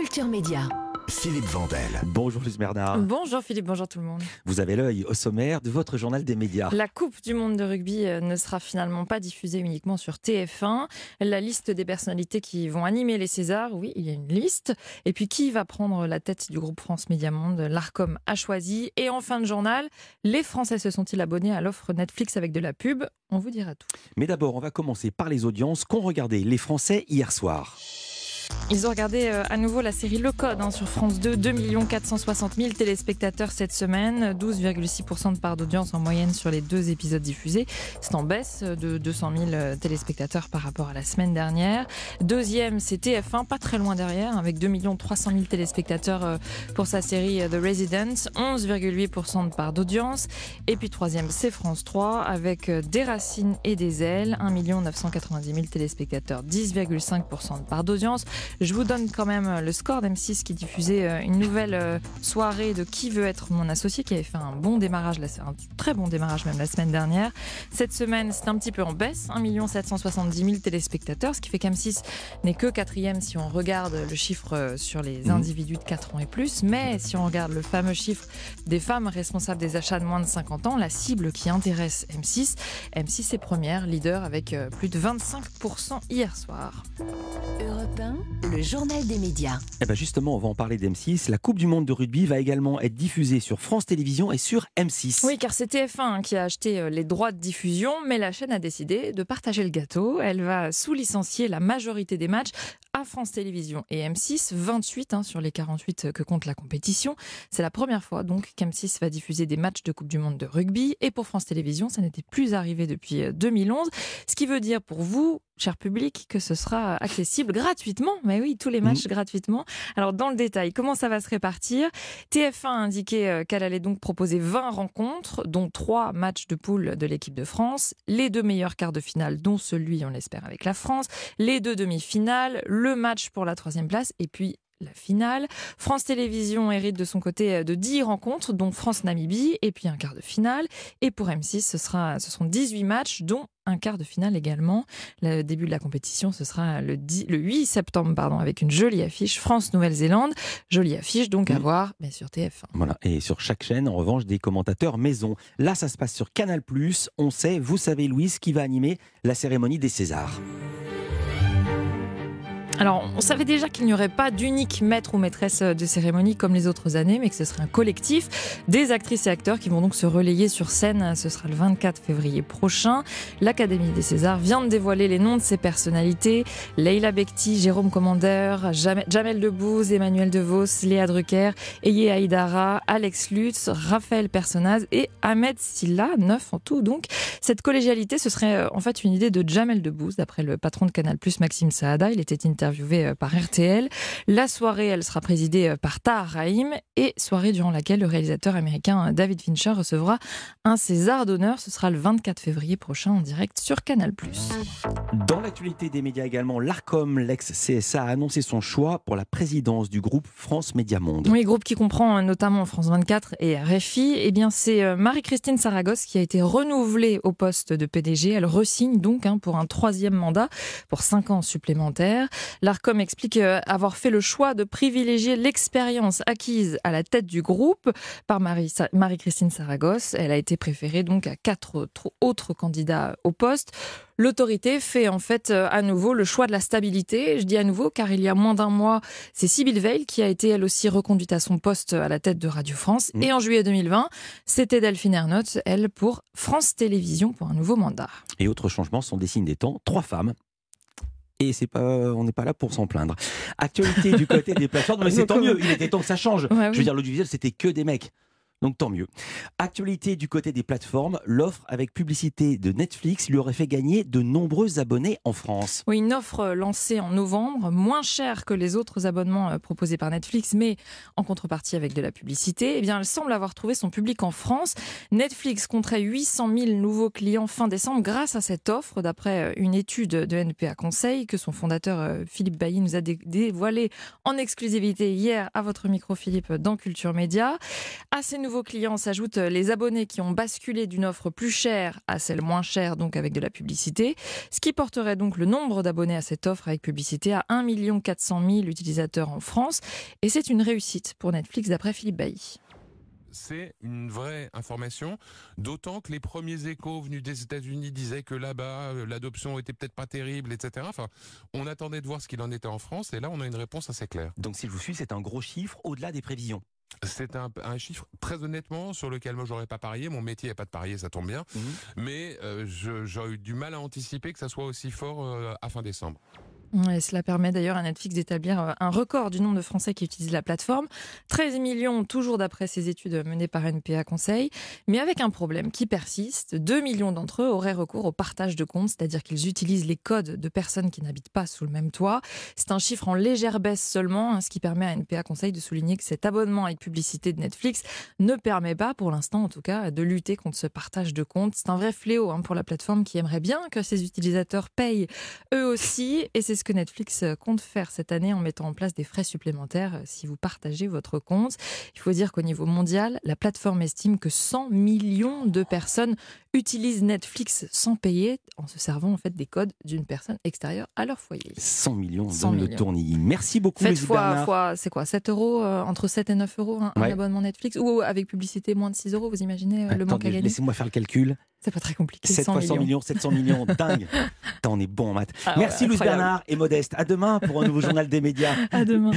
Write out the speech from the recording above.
Culture Média. Philippe Vandel. Bonjour Luce Bernard. Bonjour Philippe, bonjour tout le monde. Vous avez l'œil au sommaire de votre journal des médias. La Coupe du monde de rugby euh, ne sera finalement pas diffusée uniquement sur TF1. La liste des personnalités qui vont animer les Césars, oui, il y a une liste. Et puis qui va prendre la tête du groupe France Média Monde? L'ARCOM a choisi. Et en fin de journal, les Français se sont-ils abonnés à l'offre Netflix avec de la pub? On vous dira tout. Mais d'abord, on va commencer par les audiences qu'ont regardé les Français hier soir. Ils ont regardé euh, à nouveau la série Le Code hein, sur France 2, 2 460 000 téléspectateurs cette semaine, 12,6% de part d'audience en moyenne sur les deux épisodes diffusés. C'est en baisse de 200 000 euh, téléspectateurs par rapport à la semaine dernière. Deuxième, c'est TF1, pas très loin derrière, avec 2 300 000 téléspectateurs euh, pour sa série The Resident, 11,8% de part d'audience. Et puis troisième, c'est France 3, avec Des Racines et des Ailes, 1 990 000 téléspectateurs, 10,5% de part d'audience. Je vous donne quand même euh, le score d'M6 qui diffusait euh, une nouvelle euh, soirée de Qui veut être mon associé, qui avait fait un bon démarrage, un très bon démarrage même la semaine dernière. Cette semaine, c'est un petit peu en baisse, 1 770 000 téléspectateurs, ce qui fait qu'M6 n'est que quatrième si on regarde le chiffre sur les mmh. individus de 4 ans et plus. Mais si on regarde le fameux chiffre des femmes responsables des achats de moins de 50 ans, la cible qui intéresse M6, M6 est première, leader avec plus de 25% hier soir. Europe le journal des médias. Eh ben justement, on va en parler d'M6. La Coupe du Monde de rugby va également être diffusée sur France Télévisions et sur M6. Oui, car c'est TF1 hein, qui a acheté euh, les droits de diffusion, mais la chaîne a décidé de partager le gâteau. Elle va sous-licencier la majorité des matchs à France Télévisions et M6, 28 hein, sur les 48 que compte la compétition. C'est la première fois donc qu'M6 va diffuser des matchs de Coupe du Monde de rugby. Et pour France Télévisions, ça n'était plus arrivé depuis 2011. Euh, Ce qui veut dire pour vous, cher public, que ce sera accessible gratuitement. Mais oui, tous les matchs mmh. gratuitement. Alors, dans le détail, comment ça va se répartir? TF1 a indiqué euh, qu'elle allait donc proposer 20 rencontres, dont 3 matchs de poule de l'équipe de France, les deux meilleurs quarts de finale, dont celui, on l'espère, avec la France, les deux demi-finales, le match pour la troisième place, et puis la finale. France Télévisions hérite de son côté euh, de 10 rencontres, dont France-Namibie, et puis un quart de finale. Et pour M6, ce, sera, ce seront 18 matchs, dont un quart de finale également. Le début de la compétition, ce sera le, 10, le 8 septembre, pardon, avec une jolie affiche France-Nouvelle-Zélande. Jolie affiche donc à voir mais sur TF1. Voilà, et sur chaque chaîne, en revanche, des commentateurs maison. Là, ça se passe sur Canal+. On sait, vous savez, Louise, qui va animer la cérémonie des Césars. Alors, on savait déjà qu'il n'y aurait pas d'unique maître ou maîtresse de cérémonie comme les autres années, mais que ce serait un collectif des actrices et acteurs qui vont donc se relayer sur scène. Ce sera le 24 février prochain. L'Académie des Césars vient de dévoiler les noms de ses personnalités. Leila Bekti, Jérôme Commander, Jamel Debbouze, Emmanuel DeVos, Léa Drucker, Eye Haïdara, Alex Lutz, Raphaël Personnaz et Ahmed Silla, neuf en tout donc. Cette collégialité, ce serait euh, en fait une idée de Jamel Debbouze, d'après le patron de Canal+, Maxime Saada. Il était interviewé interviewé euh, par RTL. La soirée, elle sera présidée euh, par Tahar Rahim et soirée durant laquelle le réalisateur américain euh, David Fincher recevra un César d'honneur. Ce sera le 24 février prochain en direct sur Canal+. Dans l'actualité des médias également, l'ARCOM, l'ex-CSA, a annoncé son choix pour la présidence du groupe France Média Monde. Oui, groupe qui comprend notamment France 24 et RFI. Eh bien, c'est Marie-Christine Saragosse qui a été renouvelée au poste de PDG. Elle resigne donc hein, pour un troisième mandat pour cinq ans supplémentaires. L'ARCOM explique euh, avoir fait le choix de privilégier l'expérience acquise à la tête du groupe par Marie-Christine Saragosse. Elle a été préférée donc à quatre autres candidats au poste. L'autorité fait en fait euh, à nouveau le choix de la stabilité. Je dis à nouveau car il y a moins d'un mois, c'est Sybille Veil qui a été elle aussi reconduite à son poste à la tête de Radio France. Mmh. Et en juillet 2020, c'était Delphine Ernotte, elle, pour France Télévisions pour un nouveau mandat. Et autres changements sont des signes des temps. Trois femmes et c'est pas, on n'est pas là pour s'en plaindre. Actualité du côté des plateformes, mais c'est tant mieux. Il était temps que ça change. Je veux dire, l'audiovisuel, c'était que des mecs. Donc tant mieux. Actualité du côté des plateformes, l'offre avec publicité de Netflix lui aurait fait gagner de nombreux abonnés en France. Oui, une offre lancée en novembre, moins chère que les autres abonnements euh, proposés par Netflix, mais en contrepartie avec de la publicité. Eh bien, elle semble avoir trouvé son public en France. Netflix compterait 800 000 nouveaux clients fin décembre grâce à cette offre, d'après euh, une étude de NPA Conseil que son fondateur euh, Philippe Bailly nous a dévoilé en exclusivité hier à votre micro Philippe dans Culture Média. À ces nouveaux clients s'ajoutent les abonnés qui ont basculé d'une offre plus chère à celle moins chère, donc avec de la publicité, ce qui porterait donc le nombre d'abonnés à cette offre avec publicité à 1 400 000 utilisateurs en France. Et c'est une réussite pour Netflix d'après Philippe Bailly c'est une vraie information, d'autant que les premiers échos venus des États-Unis disaient que là-bas, euh, l'adoption était peut-être pas terrible, etc. Enfin, on attendait de voir ce qu'il en était en France, et là, on a une réponse assez claire. Donc, si je vous suis, c'est un gros chiffre au-delà des prévisions. C'est un, chiffre très honnêtement sur lequel moi j'aurais pas parié. Mon métier n'est pas de parier, ça tombe bien. Mhm. Mais euh, j'aurais eu du mal à anticiper que ça soit aussi fort euh, à fin décembre cela permet d'ailleurs à Netflix d'établir euh, un record du nombre de Français qui utilisent la plateforme. 13 millions, toujours d'après ces études menées par NPA Conseil, mais avec un problème qui persiste. 2 millions d'entre eux auraient recours au partage de comptes, c'est-à-dire qu'ils utilisent les codes de personnes qui n'habitent pas sous le même toit. C'est un chiffre en légère baisse seulement, hein, ce qui permet à NPA Conseil de souligner que cet abonnement avec publicité de Netflix ne permet pas, pour l'instant en tout cas, de lutter contre ce partage de comptes. C'est un vrai fléau hein, pour la plateforme qui aimerait bien que ses utilisateurs payent eux aussi, et c'est ce que Netflix euh, compte faire cette année en mettant en place des frais supplémentaires euh, si vous partagez votre compte? Il faut dire qu'au niveau mondial, la plateforme estime que 100 millions de personnes utilisent Netflix sans payer en se servant en fait des codes d'une personne extérieure à leur foyer. 100 millions, 100 millions. le tournis. Merci beaucoup, Faites fois, fois c'est quoi 7 euros, euh, entre 7 et 9 euros un, abonnement Netflix Ou avec publicité moins de 6 euros, vous imaginez le manque à gagner? Laissez-moi faire le calcul. C'est pas très compliqué. 7 fois 100 millions, 700 millions, dingue. on est bon en maths. Ah Merci Louis Bernard et Modeste. À demain pour un nouveau journal des médias. À demain.